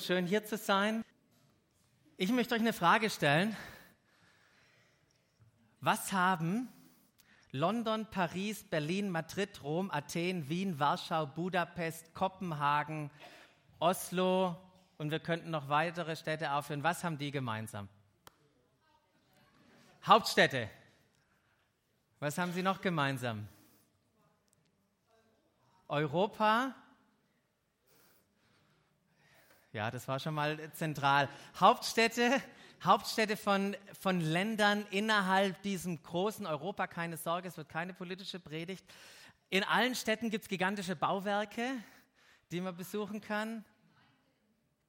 Schön hier zu sein. Ich möchte euch eine Frage stellen. Was haben London, Paris, Berlin, Madrid, Rom, Athen, Wien, Warschau, Budapest, Kopenhagen, Oslo und wir könnten noch weitere Städte aufführen. Was haben die gemeinsam? Hauptstädte. Was haben sie noch gemeinsam? Europa, ja, das war schon mal zentral. Hauptstädte, Hauptstädte von, von Ländern innerhalb diesem großen Europa, keine Sorge, es wird keine politische Predigt. In allen Städten gibt es gigantische Bauwerke, die man besuchen kann.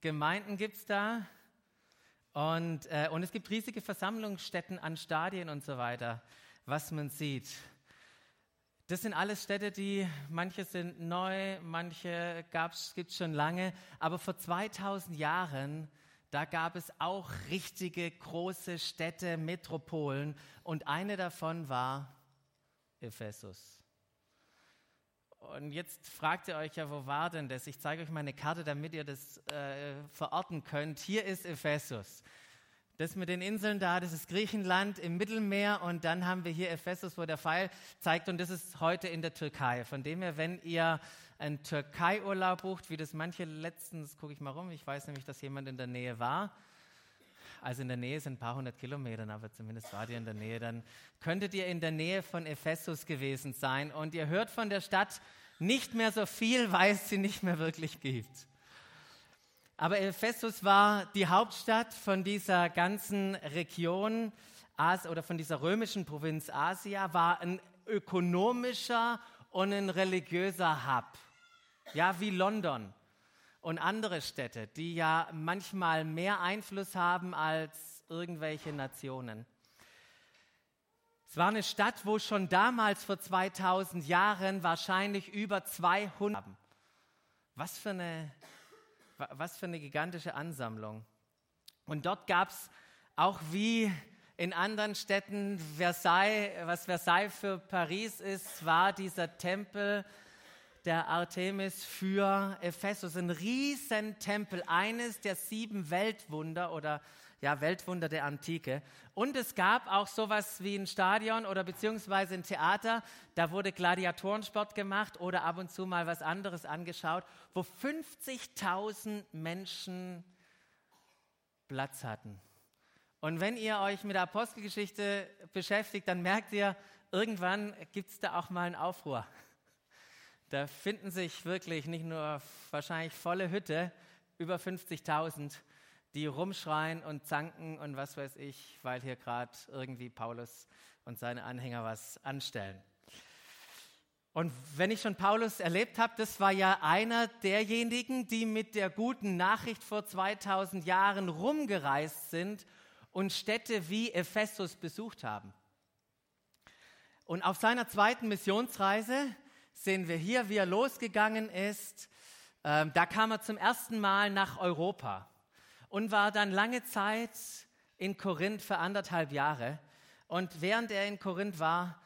Gemeinden gibt es da. Und, äh, und es gibt riesige Versammlungsstätten an Stadien und so weiter, was man sieht. Das sind alles Städte, die, manche sind neu, manche gibt es schon lange, aber vor 2000 Jahren, da gab es auch richtige große Städte, Metropolen und eine davon war Ephesus. Und jetzt fragt ihr euch ja, wo war denn das? Ich zeige euch mal eine Karte, damit ihr das äh, verorten könnt. Hier ist Ephesus. Das mit den Inseln da, das ist Griechenland im Mittelmeer und dann haben wir hier Ephesus, wo der Pfeil zeigt und das ist heute in der Türkei. Von dem her, wenn ihr einen Türkei-Urlaub bucht, wie das manche letztens, gucke ich mal rum, ich weiß nämlich, dass jemand in der Nähe war, also in der Nähe sind ein paar hundert Kilometer, aber zumindest war ihr in der Nähe, dann könntet ihr in der Nähe von Ephesus gewesen sein und ihr hört von der Stadt nicht mehr so viel, weil es sie nicht mehr wirklich gibt. Aber Ephesus war die Hauptstadt von dieser ganzen Region oder von dieser römischen Provinz Asia, war ein ökonomischer und ein religiöser Hub. Ja, wie London und andere Städte, die ja manchmal mehr Einfluss haben als irgendwelche Nationen. Es war eine Stadt, wo schon damals vor 2000 Jahren wahrscheinlich über 200. Was für eine was für eine gigantische Ansammlung. Und dort gab es auch wie in anderen Städten Versailles, was Versailles für Paris ist, war dieser Tempel der Artemis für Ephesus, ein Riesentempel, eines der sieben Weltwunder oder ja, Weltwunder der Antike. Und es gab auch sowas wie ein Stadion oder beziehungsweise ein Theater, da wurde Gladiatorensport gemacht oder ab und zu mal was anderes angeschaut, wo 50.000 Menschen Platz hatten. Und wenn ihr euch mit der Apostelgeschichte beschäftigt, dann merkt ihr, irgendwann gibt es da auch mal einen Aufruhr. Da finden sich wirklich nicht nur wahrscheinlich volle Hütte, über 50.000, die rumschreien und zanken und was weiß ich, weil hier gerade irgendwie Paulus und seine Anhänger was anstellen. Und wenn ich schon Paulus erlebt habe, das war ja einer derjenigen, die mit der guten Nachricht vor 2000 Jahren rumgereist sind und Städte wie Ephesus besucht haben. Und auf seiner zweiten Missionsreise sehen wir hier, wie er losgegangen ist. Ähm, da kam er zum ersten Mal nach Europa und war dann lange Zeit in Korinth für anderthalb Jahre. Und während er in Korinth war,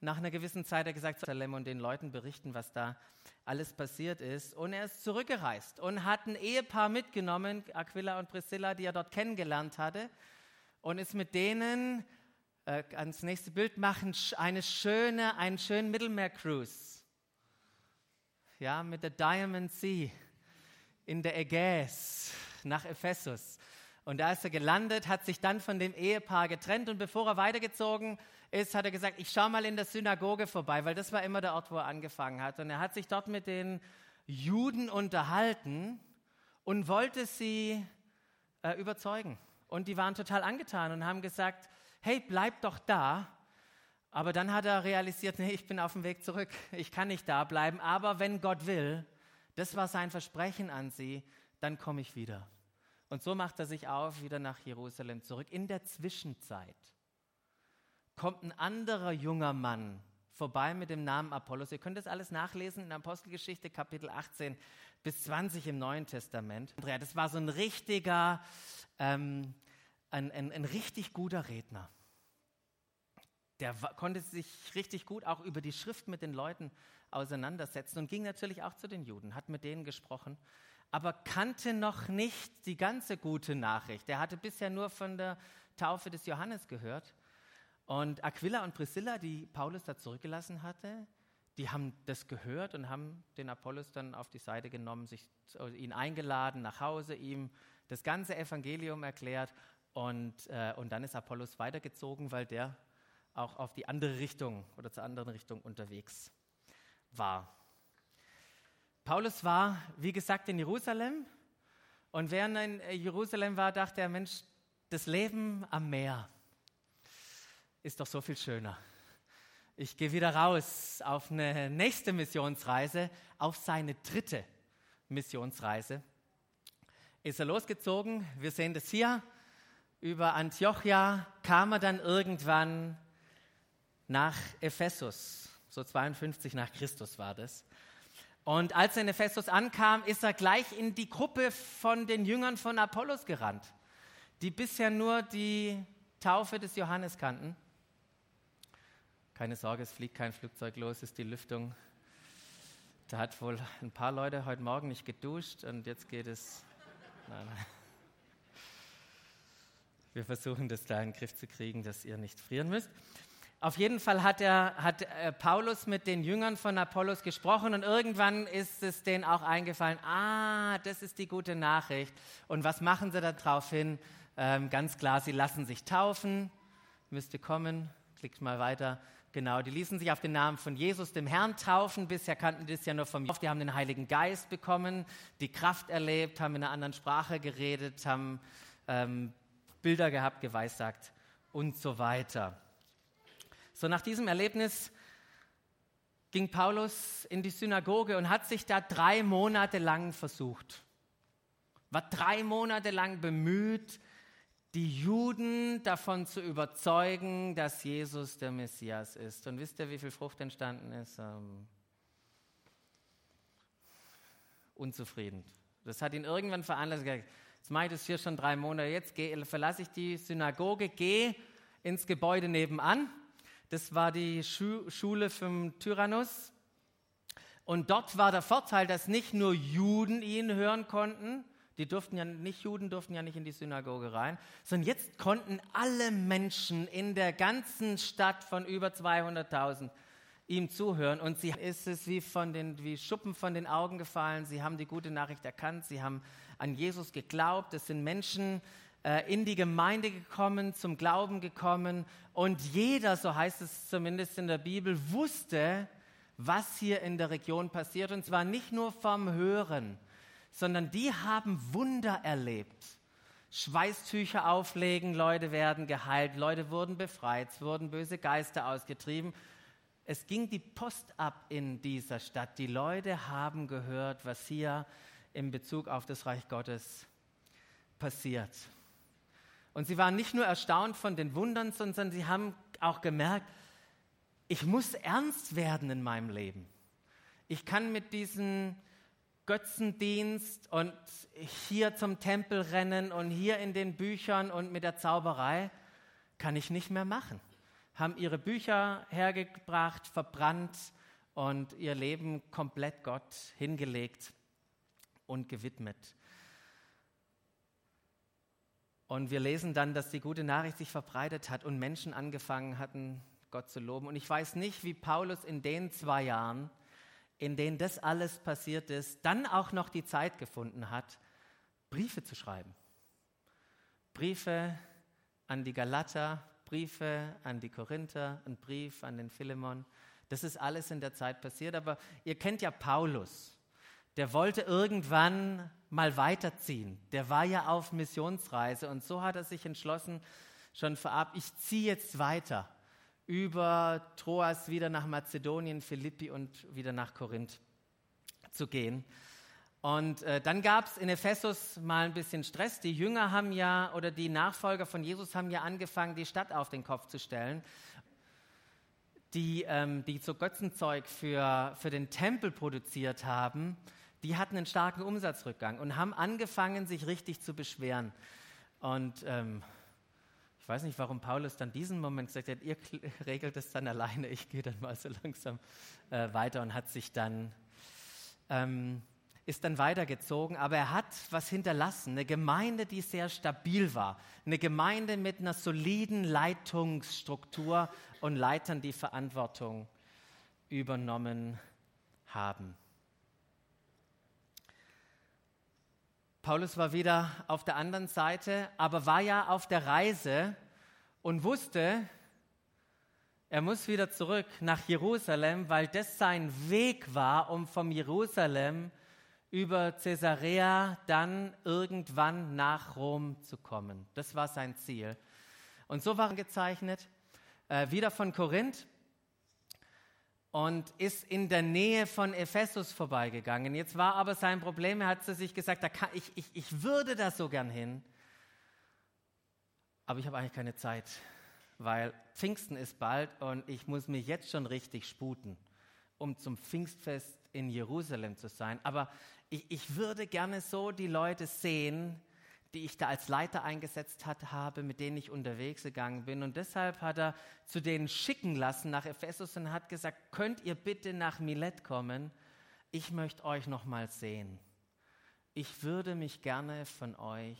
nach einer gewissen Zeit hat er gesagt, Salem und den Leuten berichten, was da alles passiert ist. Und er ist zurückgereist und hat ein Ehepaar mitgenommen, Aquila und Priscilla, die er dort kennengelernt hatte, und ist mit denen äh, ans nächste Bild machen, eine schöne, einen schönen Mittelmeer-Cruise. Ja, mit der Diamond Sea in der Ägäis nach Ephesus. Und da ist er gelandet, hat sich dann von dem Ehepaar getrennt und bevor er weitergezogen ist, hat er gesagt, ich schaue mal in der Synagoge vorbei, weil das war immer der Ort, wo er angefangen hat. Und er hat sich dort mit den Juden unterhalten und wollte sie äh, überzeugen. Und die waren total angetan und haben gesagt, hey, bleib doch da. Aber dann hat er realisiert, nee, ich bin auf dem Weg zurück. Ich kann nicht da bleiben. Aber wenn Gott will, das war sein Versprechen an sie, dann komme ich wieder. Und so macht er sich auf, wieder nach Jerusalem zurück. In der Zwischenzeit kommt ein anderer junger Mann vorbei mit dem Namen Apollos. Ihr könnt das alles nachlesen in Apostelgeschichte Kapitel 18 bis 20 im Neuen Testament. Andrea, das war so ein richtiger, ähm, ein, ein, ein richtig guter Redner. Der konnte sich richtig gut auch über die Schrift mit den Leuten auseinandersetzen und ging natürlich auch zu den Juden, hat mit denen gesprochen aber kannte noch nicht die ganze gute Nachricht. Er hatte bisher nur von der Taufe des Johannes gehört. Und Aquila und Priscilla, die Paulus da zurückgelassen hatte, die haben das gehört und haben den Apollos dann auf die Seite genommen, sich, ihn eingeladen nach Hause, ihm das ganze Evangelium erklärt und, äh, und dann ist Apollos weitergezogen, weil der auch auf die andere Richtung oder zur anderen Richtung unterwegs war. Paulus war, wie gesagt, in Jerusalem und während er in Jerusalem war, dachte er, Mensch, das Leben am Meer ist doch so viel schöner. Ich gehe wieder raus auf eine nächste Missionsreise, auf seine dritte Missionsreise. Ist er losgezogen, wir sehen das hier, über Antiochia kam er dann irgendwann nach Ephesus, so 52 nach Christus war das. Und als er in Ephesus ankam, ist er gleich in die Gruppe von den Jüngern von Apollos gerannt, die bisher nur die Taufe des Johannes kannten. Keine Sorge, es fliegt kein Flugzeug los, ist die Lüftung. Da hat wohl ein paar Leute heute Morgen nicht geduscht und jetzt geht es. Nein, nein. Wir versuchen das da in den Griff zu kriegen, dass ihr nicht frieren müsst. Auf jeden Fall hat, er, hat äh, Paulus mit den Jüngern von Apollos gesprochen und irgendwann ist es denen auch eingefallen, ah, das ist die gute Nachricht. Und was machen sie daraufhin? Ähm, ganz klar, sie lassen sich taufen. Müsste kommen, klickt mal weiter. Genau, die ließen sich auf den Namen von Jesus, dem Herrn, taufen. Bisher kannten die das ja nur vom Jof. Die haben den Heiligen Geist bekommen, die Kraft erlebt, haben in einer anderen Sprache geredet, haben ähm, Bilder gehabt, geweissagt und so weiter. So nach diesem Erlebnis ging Paulus in die Synagoge und hat sich da drei Monate lang versucht. War drei Monate lang bemüht, die Juden davon zu überzeugen, dass Jesus der Messias ist. Und wisst ihr, wie viel Frucht entstanden ist? Ähm, unzufrieden. Das hat ihn irgendwann veranlasst, jetzt mache ich das hier schon drei Monate, jetzt verlasse ich die Synagoge, gehe ins Gebäude nebenan das war die Schu Schule vom Tyrannus. Und dort war der Vorteil, dass nicht nur Juden ihn hören konnten, die durften ja nicht, Juden durften ja nicht in die Synagoge rein, sondern jetzt konnten alle Menschen in der ganzen Stadt von über 200.000 ihm zuhören. Und sie ist es wie, von den, wie Schuppen von den Augen gefallen. Sie haben die gute Nachricht erkannt. Sie haben an Jesus geglaubt. Es sind Menschen in die Gemeinde gekommen, zum Glauben gekommen und jeder, so heißt es zumindest in der Bibel, wusste, was hier in der Region passiert und zwar nicht nur vom Hören, sondern die haben Wunder erlebt. Schweißtücher auflegen, Leute werden geheilt, Leute wurden befreit, es wurden böse Geister ausgetrieben. Es ging die Post ab in dieser Stadt. Die Leute haben gehört, was hier in Bezug auf das Reich Gottes passiert. Und sie waren nicht nur erstaunt von den Wundern, sondern sie haben auch gemerkt, ich muss ernst werden in meinem Leben. Ich kann mit diesem Götzendienst und hier zum Tempel rennen und hier in den Büchern und mit der Zauberei kann ich nicht mehr machen. Haben ihre Bücher hergebracht, verbrannt und ihr Leben komplett Gott hingelegt und gewidmet. Und wir lesen dann, dass die gute Nachricht sich verbreitet hat und Menschen angefangen hatten, Gott zu loben. Und ich weiß nicht, wie Paulus in den zwei Jahren, in denen das alles passiert ist, dann auch noch die Zeit gefunden hat, Briefe zu schreiben. Briefe an die Galater, Briefe an die Korinther, ein Brief an den Philemon. Das ist alles in der Zeit passiert. Aber ihr kennt ja Paulus der wollte irgendwann mal weiterziehen. Der war ja auf Missionsreise und so hat er sich entschlossen, schon vorab, ich ziehe jetzt weiter über Troas wieder nach Mazedonien, Philippi und wieder nach Korinth zu gehen. Und äh, dann gab es in Ephesus mal ein bisschen Stress. Die Jünger haben ja, oder die Nachfolger von Jesus haben ja angefangen, die Stadt auf den Kopf zu stellen. Die, ähm, die so Götzenzeug für, für den Tempel produziert haben die hatten einen starken Umsatzrückgang und haben angefangen, sich richtig zu beschweren. Und ähm, ich weiß nicht, warum Paulus dann diesen Moment gesagt hat, ihr regelt es dann alleine, ich gehe dann mal so langsam äh, weiter und hat sich dann, ähm, ist dann weitergezogen, aber er hat was hinterlassen, eine Gemeinde, die sehr stabil war, eine Gemeinde mit einer soliden Leitungsstruktur und Leitern, die Verantwortung übernommen haben. Paulus war wieder auf der anderen Seite, aber war ja auf der Reise und wusste, er muss wieder zurück nach Jerusalem, weil das sein Weg war, um vom Jerusalem über Caesarea dann irgendwann nach Rom zu kommen. Das war sein Ziel. Und so war er gezeichnet, äh, wieder von Korinth und ist in der Nähe von Ephesus vorbeigegangen. Jetzt war aber sein Problem, er hat zu sich gesagt, kann, ich, ich, ich würde da so gern hin, aber ich habe eigentlich keine Zeit, weil Pfingsten ist bald und ich muss mich jetzt schon richtig sputen, um zum Pfingstfest in Jerusalem zu sein. Aber ich, ich würde gerne so die Leute sehen, die ich da als Leiter eingesetzt hat, habe, mit denen ich unterwegs gegangen bin. Und deshalb hat er zu denen schicken lassen nach Ephesus und hat gesagt, könnt ihr bitte nach Milet kommen? Ich möchte euch noch mal sehen. Ich würde mich gerne von euch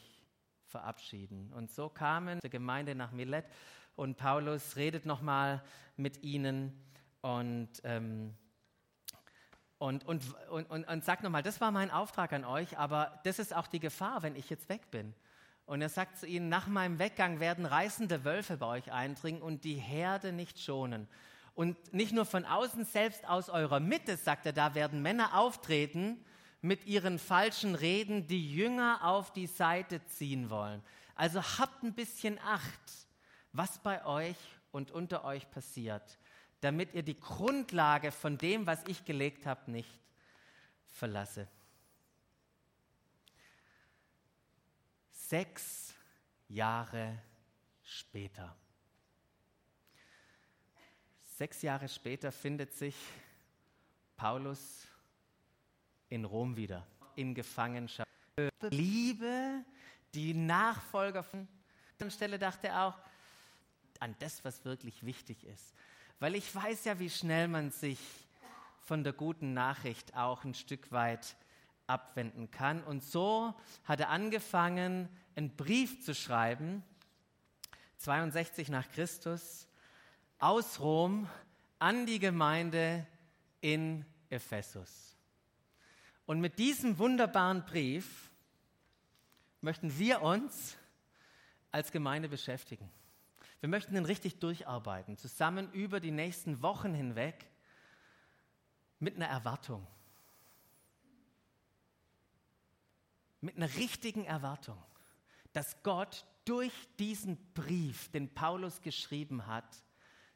verabschieden. Und so kamen die Gemeinde nach Milet und Paulus redet noch mal mit ihnen und ähm, und, und, und, und, und sagt nochmal, das war mein Auftrag an euch, aber das ist auch die Gefahr, wenn ich jetzt weg bin. Und er sagt zu ihnen, nach meinem Weggang werden reißende Wölfe bei euch eindringen und die Herde nicht schonen. Und nicht nur von außen, selbst aus eurer Mitte, sagt er, da werden Männer auftreten mit ihren falschen Reden, die Jünger auf die Seite ziehen wollen. Also habt ein bisschen Acht, was bei euch und unter euch passiert damit ihr die Grundlage von dem, was ich gelegt habe, nicht verlasse. Sechs Jahre später. Sechs Jahre später findet sich Paulus in Rom wieder, in Gefangenschaft. Liebe, die Nachfolger von der Stelle dachte er auch an das, was wirklich wichtig ist. Weil ich weiß ja, wie schnell man sich von der guten Nachricht auch ein Stück weit abwenden kann. Und so hat er angefangen, einen Brief zu schreiben, 62 nach Christus, aus Rom an die Gemeinde in Ephesus. Und mit diesem wunderbaren Brief möchten wir uns als Gemeinde beschäftigen. Wir möchten ihn richtig durcharbeiten, zusammen über die nächsten Wochen hinweg mit einer Erwartung. Mit einer richtigen Erwartung, dass Gott durch diesen Brief, den Paulus geschrieben hat,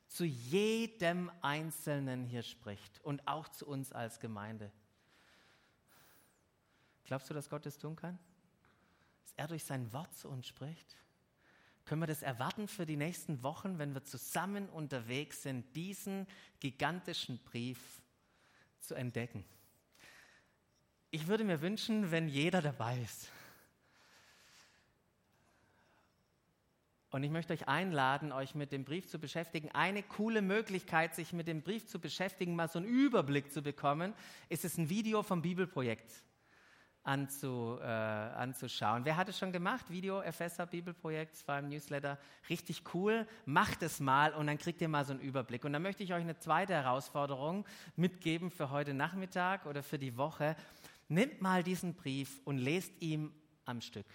zu jedem Einzelnen hier spricht und auch zu uns als Gemeinde. Glaubst du, dass Gott das tun kann? Dass er durch sein Wort zu uns spricht? Können wir das erwarten für die nächsten Wochen, wenn wir zusammen unterwegs sind, diesen gigantischen Brief zu entdecken? Ich würde mir wünschen, wenn jeder dabei ist. Und ich möchte euch einladen, euch mit dem Brief zu beschäftigen. Eine coole Möglichkeit, sich mit dem Brief zu beschäftigen, mal so einen Überblick zu bekommen, ist es ein Video vom Bibelprojekt anzu, äh, anzuschauen. Wer hat es schon gemacht? Video Epheser Bibelprojekt, es war im Newsletter richtig cool. Macht es mal und dann kriegt ihr mal so einen Überblick. Und dann möchte ich euch eine zweite Herausforderung mitgeben für heute Nachmittag oder für die Woche. Nehmt mal diesen Brief und lest ihn am Stück.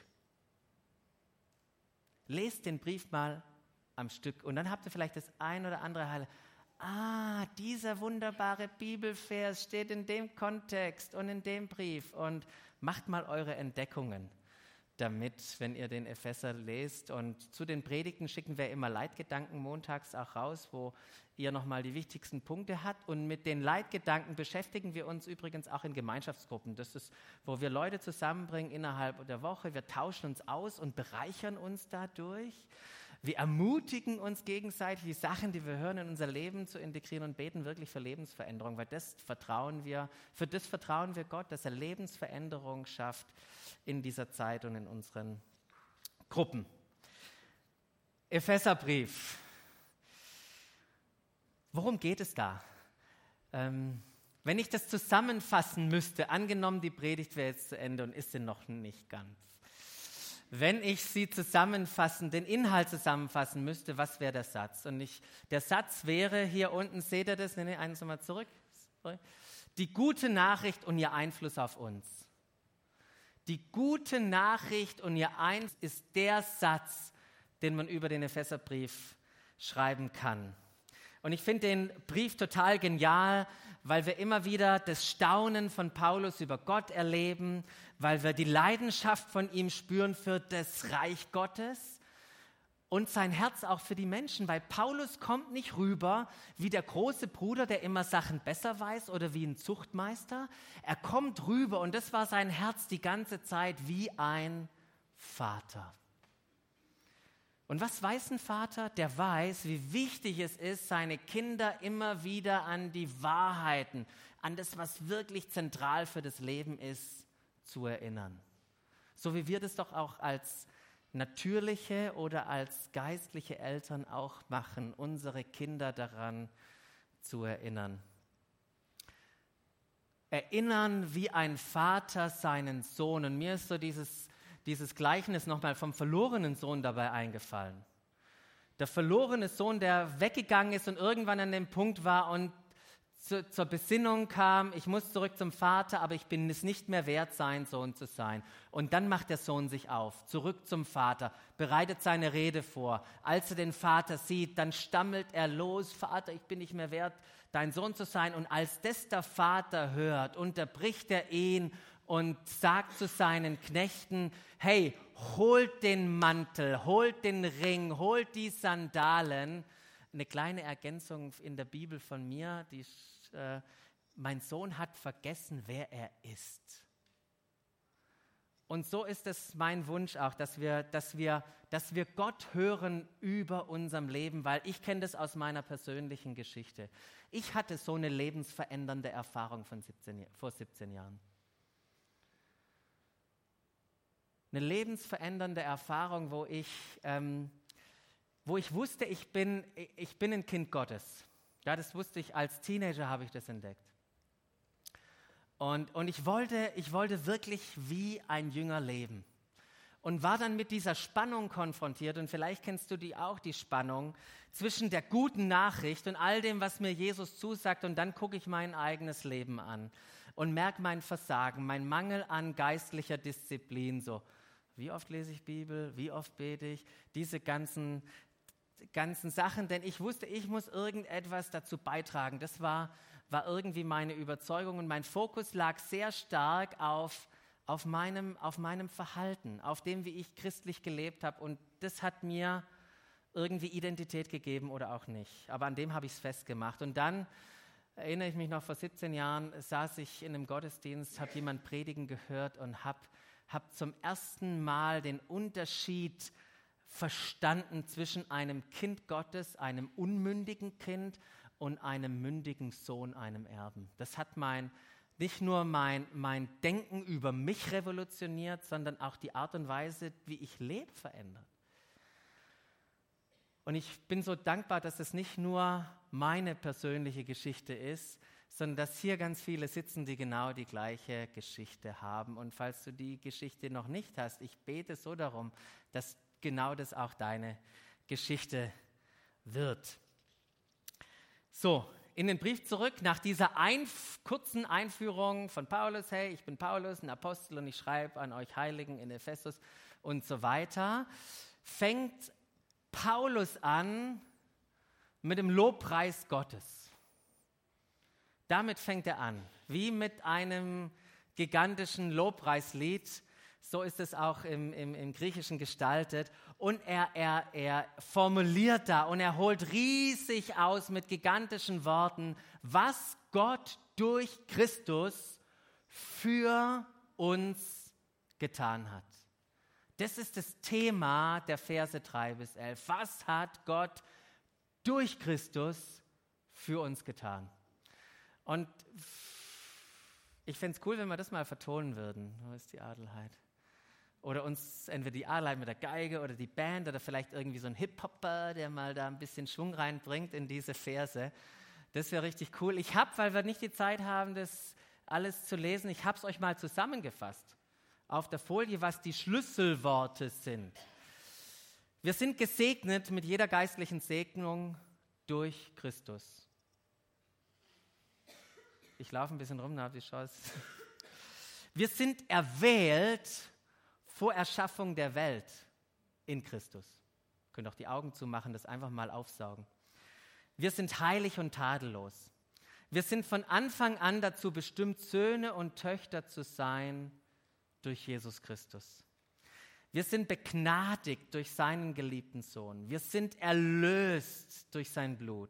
Lest den Brief mal am Stück und dann habt ihr vielleicht das ein oder andere Heil. Ah, dieser wunderbare Bibelvers steht in dem Kontext und in dem Brief und Macht mal eure Entdeckungen damit, wenn ihr den Epheser lest. Und zu den Predigten schicken wir immer Leitgedanken montags auch raus, wo ihr nochmal die wichtigsten Punkte habt. Und mit den Leitgedanken beschäftigen wir uns übrigens auch in Gemeinschaftsgruppen. Das ist, wo wir Leute zusammenbringen innerhalb der Woche. Wir tauschen uns aus und bereichern uns dadurch. Wir ermutigen uns gegenseitig, die Sachen, die wir hören, in unser Leben zu integrieren und beten wirklich für Lebensveränderung, weil das vertrauen wir, für das vertrauen wir Gott, dass er Lebensveränderung schafft in dieser Zeit und in unseren Gruppen. Epheserbrief. Worum geht es da? Ähm, Wenn ich das zusammenfassen müsste, angenommen, die Predigt wäre jetzt zu Ende und ist sie noch nicht ganz. Wenn ich sie zusammenfassen, den Inhalt zusammenfassen müsste, was wäre der Satz? Und ich, der Satz wäre, hier unten seht ihr das, nenne eins nochmal zurück. Die gute Nachricht und ihr Einfluss auf uns. Die gute Nachricht und ihr Einfluss ist der Satz, den man über den Epheserbrief schreiben kann. Und ich finde den Brief total genial, weil wir immer wieder das Staunen von Paulus über Gott erleben, weil wir die Leidenschaft von ihm spüren für das Reich Gottes und sein Herz auch für die Menschen, weil Paulus kommt nicht rüber wie der große Bruder, der immer Sachen besser weiß oder wie ein Zuchtmeister. Er kommt rüber und das war sein Herz die ganze Zeit wie ein Vater. Und was weiß ein Vater? Der weiß, wie wichtig es ist, seine Kinder immer wieder an die Wahrheiten, an das, was wirklich zentral für das Leben ist, zu erinnern. So wie wir das doch auch als natürliche oder als geistliche Eltern auch machen, unsere Kinder daran zu erinnern. Erinnern wie ein Vater seinen Sohn. Und mir ist so dieses dieses Gleichnis nochmal vom verlorenen Sohn dabei eingefallen. Der verlorene Sohn, der weggegangen ist und irgendwann an dem Punkt war und zu, zur Besinnung kam, ich muss zurück zum Vater, aber ich bin es nicht mehr wert, sein Sohn zu sein. Und dann macht der Sohn sich auf, zurück zum Vater, bereitet seine Rede vor. Als er den Vater sieht, dann stammelt er los, Vater, ich bin nicht mehr wert, dein Sohn zu sein. Und als das der Vater hört, unterbricht er ihn und sagt zu seinen Knechten, hey, holt den Mantel, holt den Ring, holt die Sandalen. Eine kleine Ergänzung in der Bibel von mir, die, äh, mein Sohn hat vergessen, wer er ist. Und so ist es mein Wunsch auch, dass wir, dass wir, dass wir Gott hören über unserem Leben, weil ich kenne das aus meiner persönlichen Geschichte. Ich hatte so eine lebensverändernde Erfahrung von 17, vor 17 Jahren. eine lebensverändernde Erfahrung, wo ich, ähm, wo ich wusste, ich bin, ich bin ein Kind Gottes. Ja, das wusste ich als Teenager, habe ich das entdeckt. Und, und ich, wollte, ich wollte wirklich wie ein Jünger leben. Und war dann mit dieser Spannung konfrontiert. Und vielleicht kennst du die auch, die Spannung zwischen der guten Nachricht und all dem, was mir Jesus zusagt. Und dann gucke ich mein eigenes Leben an und merke mein Versagen, mein Mangel an geistlicher Disziplin. So, wie oft lese ich Bibel? Wie oft bete ich? Diese ganzen, ganzen Sachen, denn ich wusste, ich muss irgendetwas dazu beitragen. Das war, war irgendwie meine Überzeugung und mein Fokus lag sehr stark auf, auf, meinem, auf meinem Verhalten, auf dem, wie ich christlich gelebt habe. Und das hat mir irgendwie Identität gegeben oder auch nicht. Aber an dem habe ich es festgemacht. Und dann erinnere ich mich noch, vor 17 Jahren saß ich in einem Gottesdienst, habe jemand predigen gehört und habe habe zum ersten Mal den Unterschied verstanden zwischen einem Kind Gottes, einem unmündigen Kind und einem mündigen Sohn, einem Erben. Das hat mein, nicht nur mein, mein Denken über mich revolutioniert, sondern auch die Art und Weise, wie ich lebe, verändert. Und ich bin so dankbar, dass es nicht nur meine persönliche Geschichte ist, sondern dass hier ganz viele sitzen, die genau die gleiche Geschichte haben. Und falls du die Geschichte noch nicht hast, ich bete so darum, dass genau das auch deine Geschichte wird. So, in den Brief zurück, nach dieser einf kurzen Einführung von Paulus, hey, ich bin Paulus, ein Apostel und ich schreibe an euch Heiligen in Ephesus und so weiter, fängt Paulus an mit dem Lobpreis Gottes. Damit fängt er an, wie mit einem gigantischen Lobpreislied. So ist es auch im, im, im Griechischen gestaltet. Und er, er, er formuliert da und er holt riesig aus mit gigantischen Worten, was Gott durch Christus für uns getan hat. Das ist das Thema der Verse 3 bis 11. Was hat Gott durch Christus für uns getan? Und ich fände es cool, wenn wir das mal vertonen würden. Wo ist die Adelheid? Oder uns entweder die Adelheid mit der Geige oder die Band oder vielleicht irgendwie so ein Hip-Hopper, der mal da ein bisschen Schwung reinbringt in diese Verse. Das wäre richtig cool. Ich habe, weil wir nicht die Zeit haben, das alles zu lesen, ich habe es euch mal zusammengefasst auf der Folie, was die Schlüsselworte sind. Wir sind gesegnet mit jeder geistlichen Segnung durch Christus. Ich laufe ein bisschen rum, na, die Chance. Wir sind erwählt vor Erschaffung der Welt in Christus. Ihr könnt auch die Augen zumachen, das einfach mal aufsaugen. Wir sind heilig und tadellos. Wir sind von Anfang an dazu bestimmt, Söhne und Töchter zu sein durch Jesus Christus. Wir sind begnadigt durch seinen geliebten Sohn. Wir sind erlöst durch sein Blut.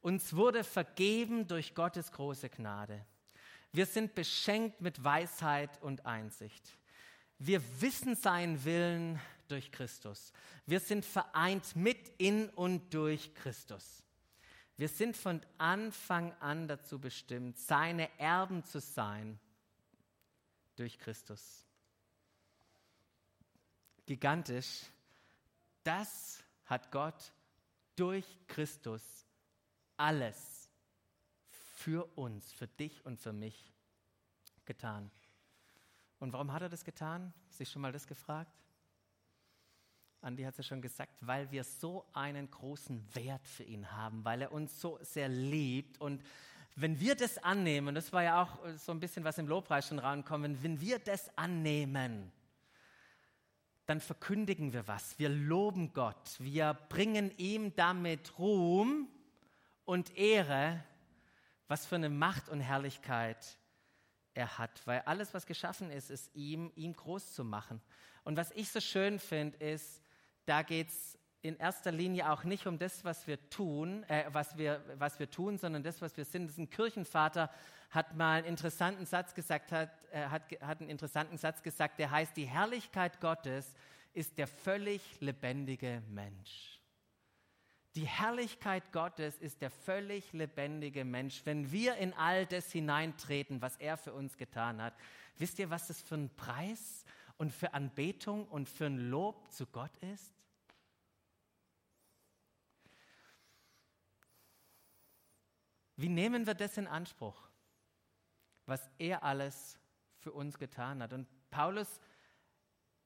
Uns wurde vergeben durch Gottes große Gnade. Wir sind beschenkt mit Weisheit und Einsicht. Wir wissen seinen Willen durch Christus. Wir sind vereint mit in und durch Christus. Wir sind von Anfang an dazu bestimmt, seine Erben zu sein durch Christus. Gigantisch. Das hat Gott durch Christus alles für uns, für dich und für mich getan. Und warum hat er das getan? Sich schon mal das gefragt? Andi hat es ja schon gesagt, weil wir so einen großen Wert für ihn haben, weil er uns so sehr liebt. Und wenn wir das annehmen, das war ja auch so ein bisschen was im Lobpreis schon rankommen, wenn wir das annehmen, dann verkündigen wir was. Wir loben Gott. Wir bringen ihm damit Ruhm und Ehre, was für eine Macht und Herrlichkeit er hat. Weil alles, was geschaffen ist, ist ihm, ihm groß zu machen. Und was ich so schön finde, ist, da geht es in erster Linie auch nicht um das, was wir tun, äh, was, wir, was wir tun, sondern das, was wir sind. Das ist ein Kirchenvater, hat mal einen interessanten Satz gesagt, hat, äh, hat, hat einen interessanten Satz gesagt, der heißt, die Herrlichkeit Gottes ist der völlig lebendige Mensch. Die Herrlichkeit Gottes ist der völlig lebendige Mensch. Wenn wir in all das hineintreten, was er für uns getan hat, wisst ihr, was das für ein Preis und für Anbetung und für ein Lob zu Gott ist? Wie nehmen wir das in Anspruch, was er alles für uns getan hat? Und Paulus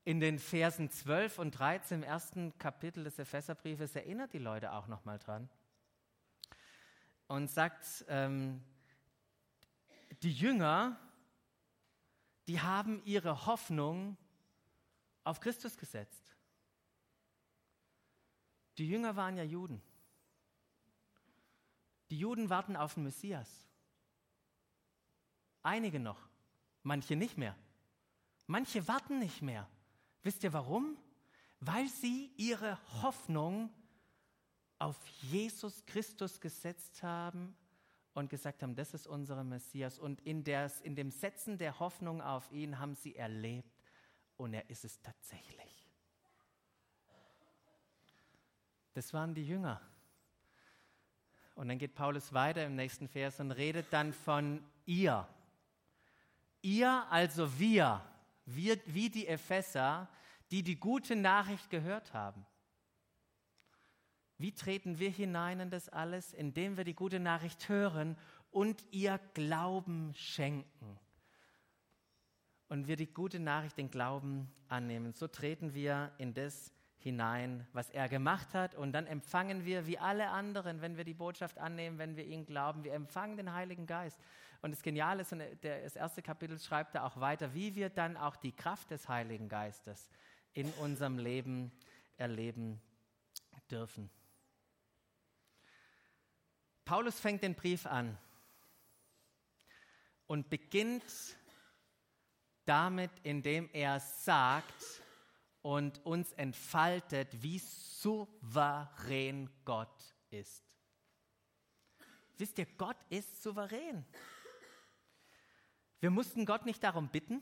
in den Versen 12 und 13 im ersten Kapitel des Epheserbriefes erinnert die Leute auch nochmal dran und sagt, ähm, die Jünger, die haben ihre Hoffnung auf Christus gesetzt. Die Jünger waren ja Juden. Die Juden warten auf den Messias. Einige noch, manche nicht mehr. Manche warten nicht mehr. Wisst ihr warum? Weil sie ihre Hoffnung auf Jesus Christus gesetzt haben und gesagt haben, das ist unser Messias. Und in, des, in dem Setzen der Hoffnung auf ihn haben sie erlebt und er ist es tatsächlich. Das waren die Jünger. Und dann geht Paulus weiter im nächsten Vers und redet dann von ihr. Ihr, also wir, wir wie die Epheser, die die gute Nachricht gehört haben. Wie treten wir hinein in das alles? Indem wir die gute Nachricht hören und ihr Glauben schenken. Und wir die gute Nachricht, den Glauben annehmen. So treten wir in das hinein, was er gemacht hat. Und dann empfangen wir, wie alle anderen, wenn wir die Botschaft annehmen, wenn wir ihn glauben, wir empfangen den Heiligen Geist. Und das Geniale ist, und das erste Kapitel schreibt er auch weiter, wie wir dann auch die Kraft des Heiligen Geistes in unserem Leben erleben dürfen. Paulus fängt den Brief an und beginnt damit, indem er sagt, und uns entfaltet, wie souverän Gott ist. Wisst ihr, Gott ist souverän. Wir mussten Gott nicht darum bitten.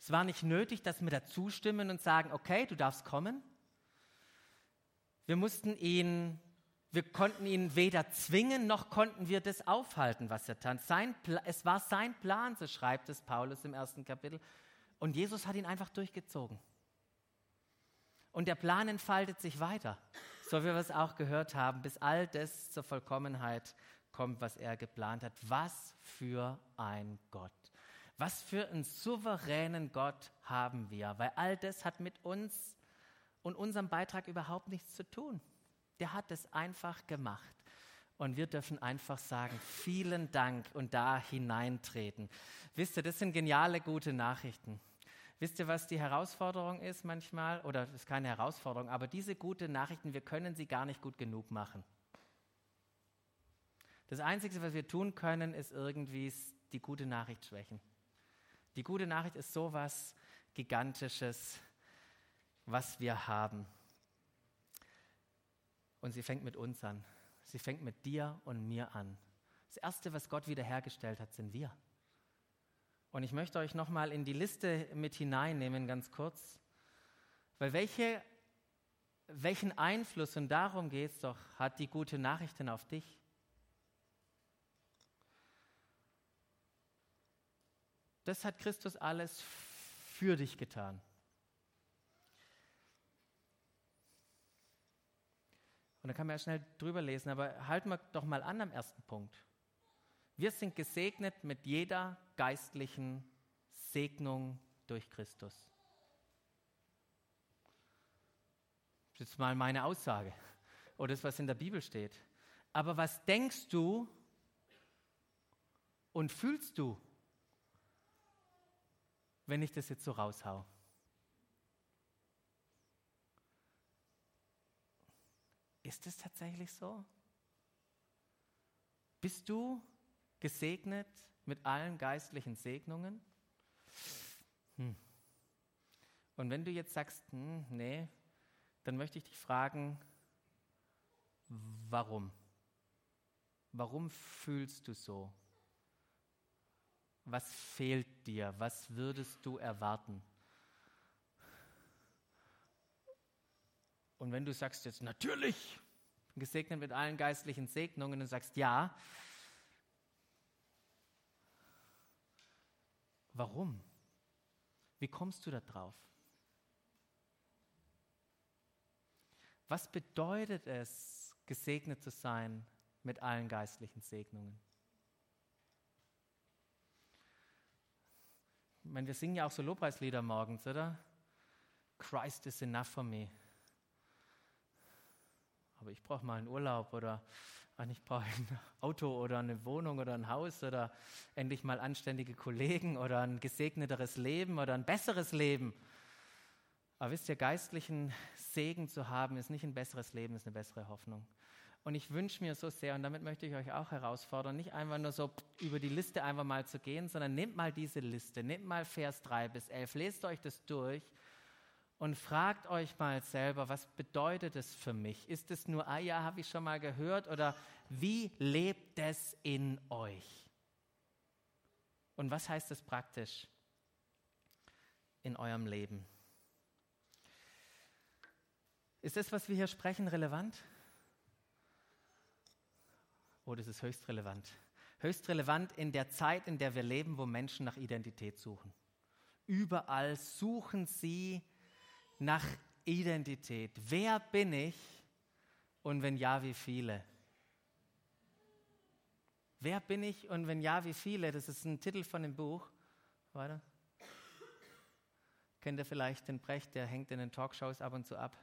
Es war nicht nötig, dass wir da zustimmen und sagen, okay, du darfst kommen. Wir mussten ihn, wir konnten ihn weder zwingen, noch konnten wir das aufhalten, was er tat. Sein, es war sein Plan, so schreibt es Paulus im ersten Kapitel. Und Jesus hat ihn einfach durchgezogen. Und der Plan entfaltet sich weiter. so wie wir es auch gehört haben, bis all das zur Vollkommenheit kommt, was er geplant hat. Was für ein Gott. Was für einen souveränen Gott haben wir, weil all das hat mit uns und unserem Beitrag überhaupt nichts zu tun. Der hat es einfach gemacht. Und wir dürfen einfach sagen, vielen Dank und da hineintreten. Wisst ihr, das sind geniale, gute Nachrichten. Wisst ihr, was die Herausforderung ist manchmal? Oder das ist keine Herausforderung, aber diese guten Nachrichten, wir können sie gar nicht gut genug machen. Das Einzige, was wir tun können, ist irgendwie die gute Nachricht schwächen. Die gute Nachricht ist so was Gigantisches, was wir haben. Und sie fängt mit uns an. Sie fängt mit dir und mir an. Das Erste, was Gott wiederhergestellt hat, sind wir. Und ich möchte euch nochmal in die Liste mit hineinnehmen, ganz kurz. Weil welche, welchen Einfluss, und darum geht es doch, hat die gute Nachricht denn auf dich? Das hat Christus alles für dich getan. Und da kann man ja schnell drüber lesen, aber halten wir doch mal an am ersten Punkt. Wir sind gesegnet mit jeder geistlichen Segnung durch Christus. Das ist jetzt mal meine Aussage oder das, was in der Bibel steht. Aber was denkst du und fühlst du, wenn ich das jetzt so raushau? Ist es tatsächlich so? Bist du gesegnet mit allen geistlichen Segnungen? Hm. Und wenn du jetzt sagst, hm, nee, dann möchte ich dich fragen, warum? Warum fühlst du so? Was fehlt dir? Was würdest du erwarten? Und wenn du sagst jetzt natürlich, gesegnet mit allen geistlichen Segnungen und sagst ja, warum? Wie kommst du da drauf? Was bedeutet es, gesegnet zu sein mit allen geistlichen Segnungen? Ich meine, wir singen ja auch so Lobpreislieder morgens, oder? Christ is enough for me aber ich brauche mal einen Urlaub oder ich brauche ein Auto oder eine Wohnung oder ein Haus oder endlich mal anständige Kollegen oder ein gesegneteres Leben oder ein besseres Leben. Aber wisst ihr, geistlichen Segen zu haben, ist nicht ein besseres Leben, ist eine bessere Hoffnung. Und ich wünsche mir so sehr, und damit möchte ich euch auch herausfordern, nicht einfach nur so über die Liste einfach mal zu gehen, sondern nehmt mal diese Liste, nehmt mal Vers 3 bis 11, lest euch das durch und fragt euch mal selber, was bedeutet es für mich? Ist es nur, ah ja, habe ich schon mal gehört oder wie lebt es in euch? Und was heißt es praktisch in eurem Leben? Ist das, was wir hier sprechen, relevant? Oh, das ist höchst relevant. Höchst relevant in der Zeit, in der wir leben, wo Menschen nach Identität suchen. Überall suchen sie nach Identität. Wer bin ich und wenn ja, wie viele? Wer bin ich und wenn ja, wie viele? Das ist ein Titel von dem Buch. Weiter. Kennt ihr vielleicht den Brecht, der hängt in den Talkshows ab und zu ab.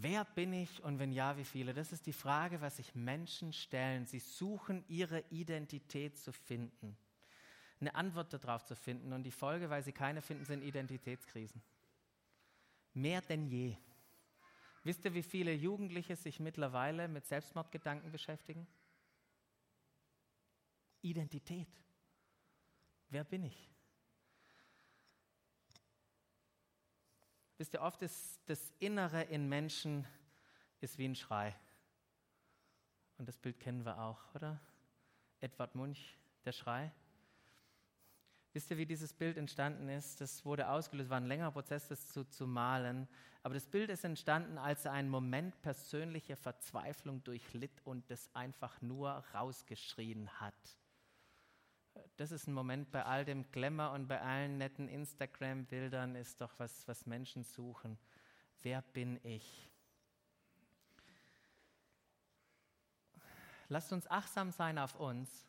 Wer bin ich und wenn ja, wie viele? Das ist die Frage, was sich Menschen stellen. Sie suchen ihre Identität zu finden, eine Antwort darauf zu finden. Und die Folge, weil sie keine finden, sind Identitätskrisen. Mehr denn je. Wisst ihr, wie viele Jugendliche sich mittlerweile mit Selbstmordgedanken beschäftigen? Identität. Wer bin ich? Wisst ihr, oft ist das Innere in Menschen ist wie ein Schrei. Und das Bild kennen wir auch, oder? Edward Munch, der Schrei. Wisst ihr, wie dieses Bild entstanden ist? Das wurde ausgelöst, war ein längerer Prozess, das zu, zu malen. Aber das Bild ist entstanden, als er einen Moment persönlicher Verzweiflung durchlitt und das einfach nur rausgeschrien hat das ist ein Moment bei all dem Glamour und bei allen netten Instagram-Bildern ist doch was, was Menschen suchen. Wer bin ich? Lasst uns achtsam sein auf uns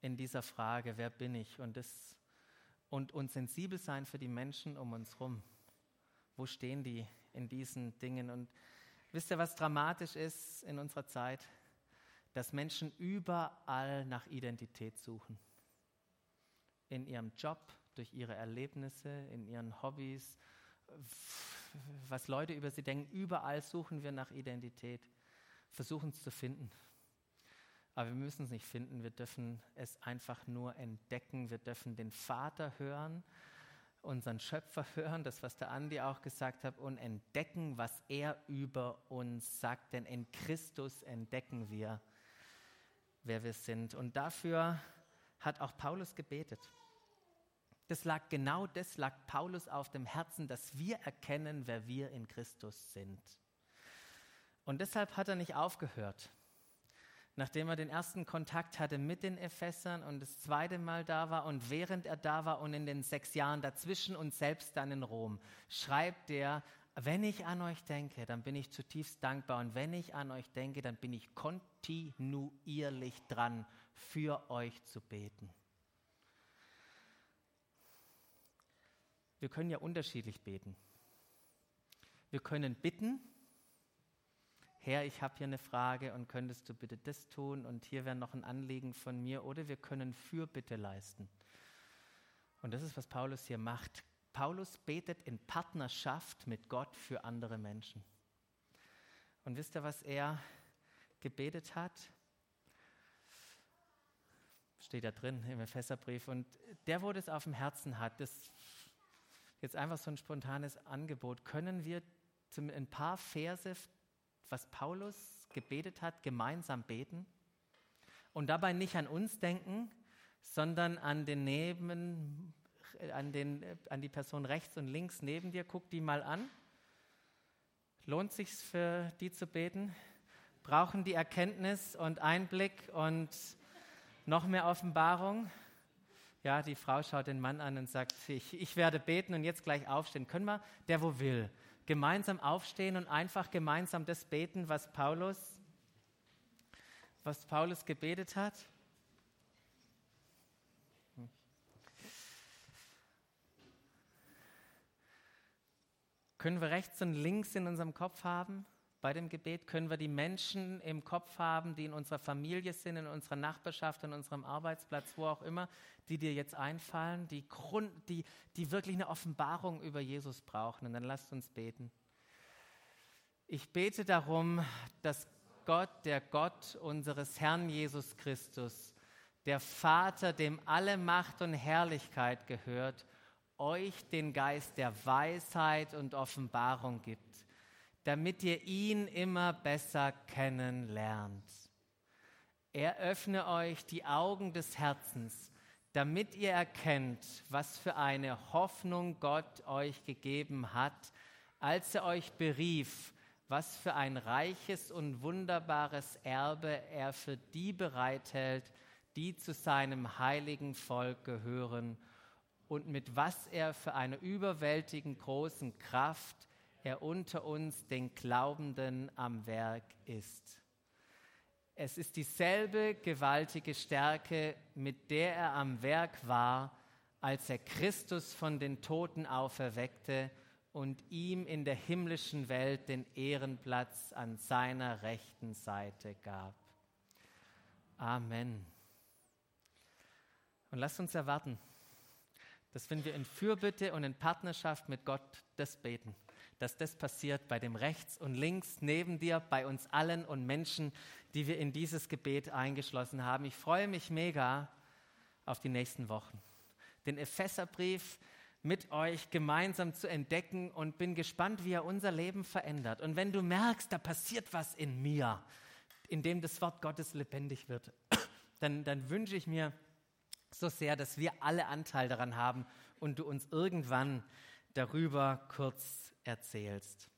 in dieser Frage, wer bin ich? Und, das, und, und sensibel sein für die Menschen um uns herum. Wo stehen die in diesen Dingen? Und wisst ihr, was dramatisch ist in unserer Zeit? Dass Menschen überall nach Identität suchen. In ihrem Job, durch ihre Erlebnisse, in ihren Hobbys, was Leute über sie denken. Überall suchen wir nach Identität, versuchen es zu finden. Aber wir müssen es nicht finden, wir dürfen es einfach nur entdecken. Wir dürfen den Vater hören, unseren Schöpfer hören, das, was der Andi auch gesagt hat, und entdecken, was er über uns sagt. Denn in Christus entdecken wir, wer wir sind. Und dafür hat auch Paulus gebetet. Das lag genau das lag Paulus auf dem Herzen, dass wir erkennen, wer wir in Christus sind. Und deshalb hat er nicht aufgehört. Nachdem er den ersten Kontakt hatte mit den Ephesern und das zweite Mal da war und während er da war und in den sechs Jahren dazwischen und selbst dann in Rom, schreibt er, wenn ich an euch denke, dann bin ich zutiefst dankbar und wenn ich an euch denke, dann bin ich kontinuierlich dran, für euch zu beten. wir können ja unterschiedlich beten. Wir können bitten, Herr, ich habe hier eine Frage und könntest du bitte das tun und hier wäre noch ein Anliegen von mir oder wir können Fürbitte leisten. Und das ist, was Paulus hier macht. Paulus betet in Partnerschaft mit Gott für andere Menschen. Und wisst ihr, was er gebetet hat? Steht da drin im Epheserbrief. Und der, wo das auf dem Herzen hat, das jetzt einfach so ein spontanes Angebot. Können wir ein paar Verse, was Paulus gebetet hat, gemeinsam beten? Und dabei nicht an uns denken, sondern an den neben, an, den, an die Person rechts und links neben dir. Guck die mal an. Lohnt sich für die zu beten? Brauchen die Erkenntnis und Einblick und noch mehr Offenbarung? Ja, die Frau schaut den Mann an und sagt, ich, ich werde beten und jetzt gleich aufstehen. Können wir, der wo will, gemeinsam aufstehen und einfach gemeinsam das beten, was Paulus, was Paulus gebetet hat? Können wir rechts und links in unserem Kopf haben? Bei dem Gebet können wir die Menschen im Kopf haben, die in unserer Familie sind, in unserer Nachbarschaft, an unserem Arbeitsplatz, wo auch immer, die dir jetzt einfallen, die, Grund, die, die wirklich eine Offenbarung über Jesus brauchen. Und dann lasst uns beten. Ich bete darum, dass Gott, der Gott unseres Herrn Jesus Christus, der Vater, dem alle Macht und Herrlichkeit gehört, euch den Geist der Weisheit und Offenbarung gibt damit ihr ihn immer besser kennenlernt. Er öffne euch die Augen des Herzens, damit ihr erkennt, was für eine Hoffnung Gott euch gegeben hat, als er euch berief, was für ein reiches und wunderbares Erbe er für die bereithält, die zu seinem heiligen Volk gehören und mit was er für eine überwältigend großen Kraft er unter uns den Glaubenden am Werk ist. Es ist dieselbe gewaltige Stärke, mit der er am Werk war, als er Christus von den Toten auferweckte und ihm in der himmlischen Welt den Ehrenplatz an seiner rechten Seite gab. Amen. Und lasst uns erwarten, dass wenn wir in Fürbitte und in Partnerschaft mit Gott das beten, dass das passiert bei dem rechts und links neben dir, bei uns allen und Menschen, die wir in dieses Gebet eingeschlossen haben. Ich freue mich mega auf die nächsten Wochen. Den Epheserbrief mit euch gemeinsam zu entdecken und bin gespannt, wie er unser Leben verändert. Und wenn du merkst, da passiert was in mir, in dem das Wort Gottes lebendig wird, dann, dann wünsche ich mir so sehr, dass wir alle Anteil daran haben und du uns irgendwann darüber kurz erzählst.